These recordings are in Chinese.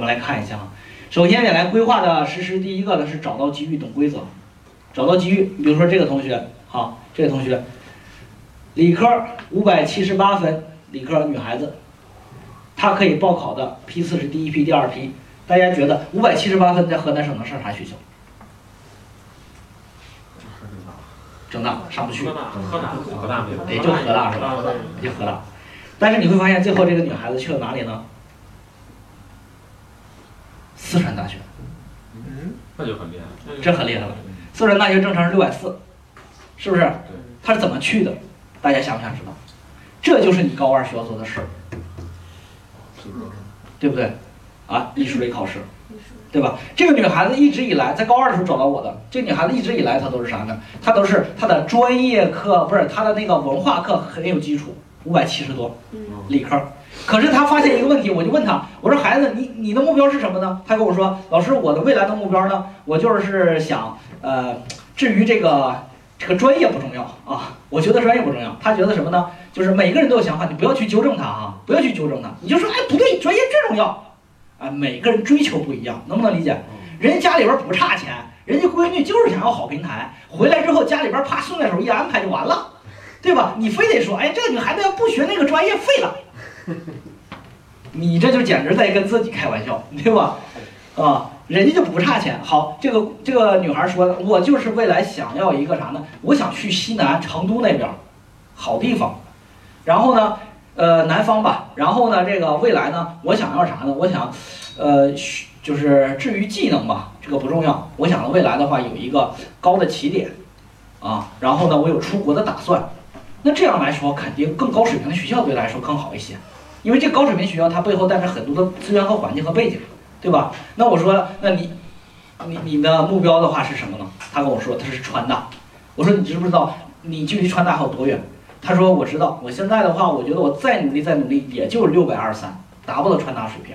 们来看一下啊。首先，得来规划的实施，第一个呢是找到机遇，懂规则。找到机遇，比如说这个同学，好，这个同学，理科五百七十八分，理科女孩子，她可以报考的批次是第一批、第二批。大家觉得五百七十八分在河南省能上啥学校？郑大上不去，河南河南河大没有，也就河大是吧？也就河大。但是你会发现，最后这个女孩子去了哪里呢？四川大学，嗯，那就很厉害，这很厉害了。四川大学正常是六百四，是不是？他是怎么去的？大家想不想知道？这就是你高二需要做的事儿，对不对？啊，艺术类考试，对吧？这个女孩子一直以来在高二的时候找到我的，这女孩子一直以来她都是啥呢？她都是她的专业课不是她的那个文化课很有基础，五百七十多，理科。可是他发现一个问题，我就问他，我说孩子，你你的目标是什么呢？他跟我说，老师，我的未来的目标呢，我就是想呃，至于这个这个专业不重要啊，我觉得专业不重要，他觉得什么呢？就是每个人都有想法，你不要去纠正他啊，不要去纠正他，你就说哎不对，专业最重要。啊，每个人追求不一样，能不能理解？人家家里边不差钱，人家闺女就是想要好平台，回来之后家里边啪顺带手一安排就完了，对吧？你非得说，哎，这个女孩子要不学那个专业废了，你这就简直在跟自己开玩笑，对吧？啊，人家就不差钱。好，这个这个女孩说，我就是未来想要一个啥呢？我想去西南成都那边，好地方。然后呢？呃，南方吧，然后呢，这个未来呢，我想要啥呢？我想，呃，就是至于技能吧，这个不重要。我想未来的话有一个高的起点，啊，然后呢，我有出国的打算。那这样来说，肯定更高水平的学校对来说更好一些，因为这高水平学校它背后带着很多的资源和环境和背景，对吧？那我说，那你，你你的目标的话是什么呢？他跟我说他是川大，我说你知不知道你距离川大还有多远？他说：“我知道，我现在的话，我觉得我再努力再努力，也就是六百二十三，达不到川大水平。”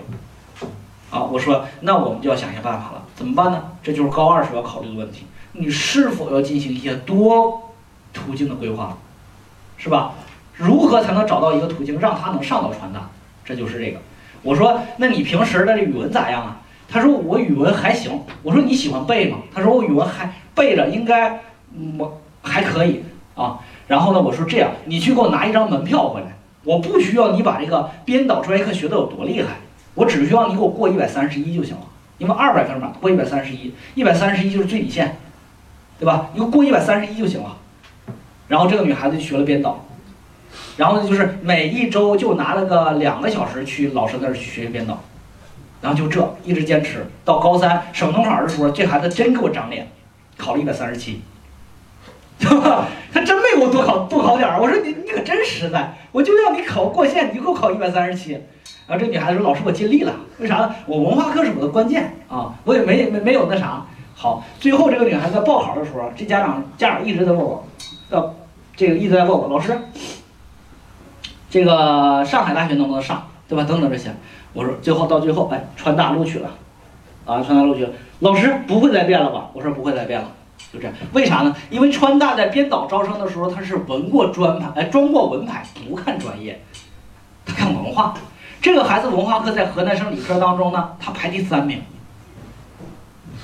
啊，我说那我们就要想想办法了，怎么办呢？这就是高二时候要考虑的问题，你是否要进行一些多途径的规划，是吧？如何才能找到一个途径让他能上到川大？这就是这个。我说那你平时的这语文咋样啊？他说我语文还行。我说你喜欢背吗？他说我语文还背着，应该我还可以啊。然后呢，我说这样，你去给我拿一张门票回来。我不需要你把这个编导专业课学的有多厉害，我只需要你给我过一百三十一就行了。因为二百分嘛，过一百三十一，一百三十一就是最底线，对吧？你给我过一百三十一就行了。然后这个女孩子就学了编导，然后呢，就是每一周就拿了个两个小时去老师那儿去学编导，然后就这一直坚持到高三省统考的时候，这孩子真给我长脸，考了一百三十七。对吧？他真没给我多考多考点儿。我说你你可真实在，我就要你考过线，你就给我考一百三十七。然后这女孩子说：“老师，我尽力了。为啥？我文化课是我的关键啊，我也没没没有那啥。好，最后这个女孩子报考的时候，这家长家长一直在问我，要这个一直在问我，老师，这个上海大学能不能上？对吧？等等这些。我说最后到最后，哎，川大录取了，啊，川大录取了。老师不会再变了吧？我说不会再变了。”就这样，为啥呢？因为川大在编导招生的时候，他是文过专排，哎，专过文排，不看专业，他看文化。这个孩子文化课在河南省理科当中呢，他排第三名，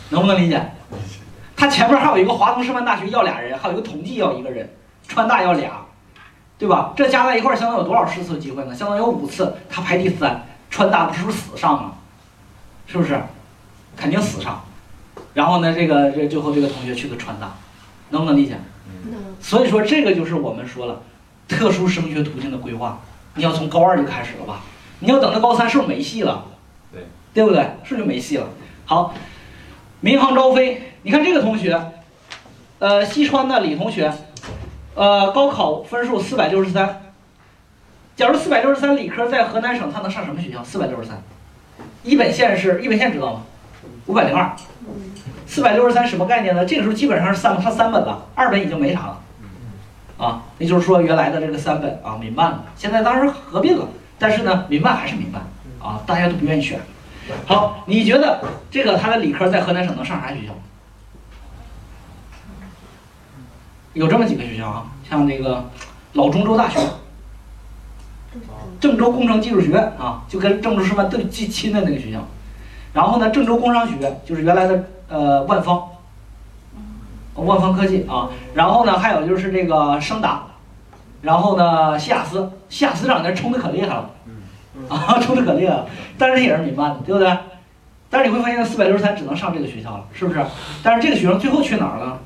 能不能理解？他前面还有一个华东师范大学要俩人，还有一个同济要一个人，川大要俩，对吧？这加在一块儿，相当于有多少试次机会呢？相当于有五次，他排第三，川大不是不是死上吗？是不是？肯定死上。然后呢，这个这最后这个同学去的川大，能不能理解？能。所以说这个就是我们说了，特殊升学途径的规划，你要从高二就开始了吧？你要等到高三是不是没戏了？对，对不对？是不是就没戏了？好，民航招飞，你看这个同学，呃，西川的李同学，呃，高考分数四百六十三。假如四百六十三理科在河南省，他能上什么学校？四百六十三，一本线是一本线知道吗？五百零二。四百六十三什么概念呢？这个时候基本上是三，上三本了，二本已经没啥了，啊，也就是说原来的这个三本啊，民办了，现在当然合并了，但是呢，民办还是民办啊，大家都不愿意选。好，你觉得这个他的理科在河南省能上啥学校？有这么几个学校啊，像那个老中州大学、郑州工程技术学院啊，就跟郑州师范最近亲的那个学校。然后呢，郑州工商学院就是原来的呃万方，万方科技啊。然后呢，还有就是这个升达，然后呢，西雅斯，西雅斯这两年冲的可厉害了，啊，冲的可厉害了，但是也是民办的，对不对？但是你会发现，四百六十三只能上这个学校了，是不是？但是这个学生最后去哪儿了？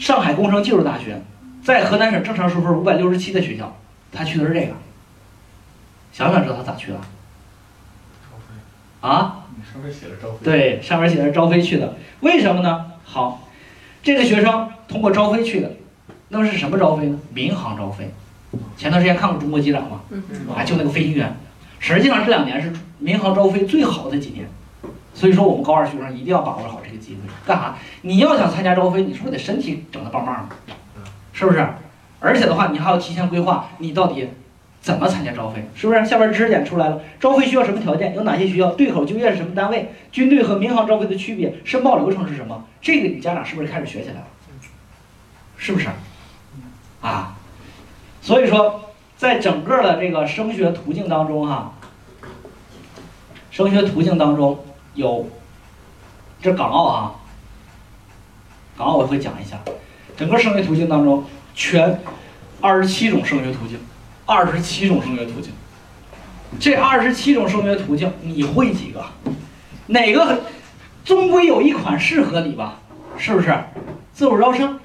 上海工程技术大学，在河南省正常收分五百六十七的学校，他去的是这个。想不想知道他咋去的？啊？上面写着招飞。对，上面写着招飞去的，为什么呢？好，这个学生通过招飞去的，那么是什么招飞呢？民航招飞。前段时间看过《中国机长》吗？嗯啊，就那个飞行员。实际上这两年是民航招飞最好的几年，所以说我们高二学生一定要把握好这个机会。干啥？你要想参加招飞，你是不是得身体整得棒棒的？是不是？而且的话，你还要提前规划，你到底怎么参加招飞？是不是？下边知识点出来了，招飞需要什么条件？有哪些学校？对口就业是什么单位？军队和民航招飞的区别？申报流程是什么？这个你家长是不是开始学起来了？是不是？啊，所以说。在整个的这个升学途径当中，哈，升学途径当中有这港澳啊，港澳我会讲一下，整个升学途径当中全二十七种升学途径，二十七种升学途径，这二十七种升学途径你会几个？哪个终归有一款适合你吧？是不是？自主招生、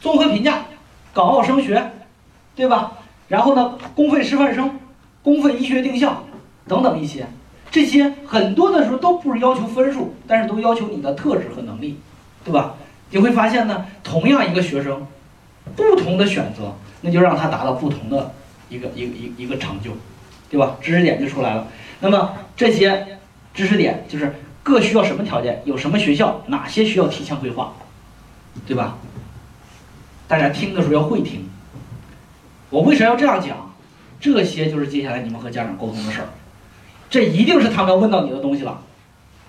综合评价、港澳升学，对吧？然后呢，公费师范生、公费医学定向等等一些，这些很多的时候都不是要求分数，但是都要求你的特质和能力，对吧？你会发现呢，同样一个学生，不同的选择，那就让他达到不同的一个一个一个一个成就，对吧？知识点就出来了。那么这些知识点就是各需要什么条件，有什么学校，哪些需要提前规划，对吧？大家听的时候要会听。我为啥要这样讲？这些就是接下来你们和家长沟通的事儿，这一定是他们要问到你的东西了，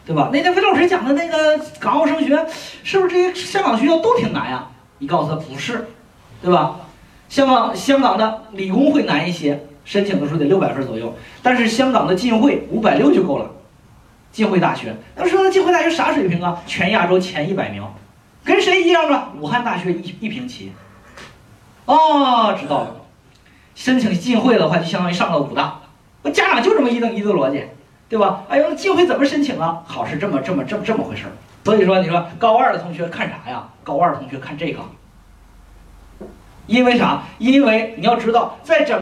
对吧？那天魏老师讲的那个港澳升学，是不是这些香港学校都挺难呀？你告诉他不是，对吧？香港香港的理工会难一些，申请的时候得六百分左右，但是香港的浸会五百六就够了。浸会大学，那说浸会大学啥水平啊？全亚洲前一百名，跟谁一样啊？武汉大学一一平齐。哦，知道了。申请进会的话，就相当于上了武大。我家长就这么一等一的逻辑，对吧？哎呦，进会怎么申请啊？好是这么这么这么这么回事儿。所以说，你说高二的同学看啥呀？高二同学看这个，因为啥？因为你要知道，在整。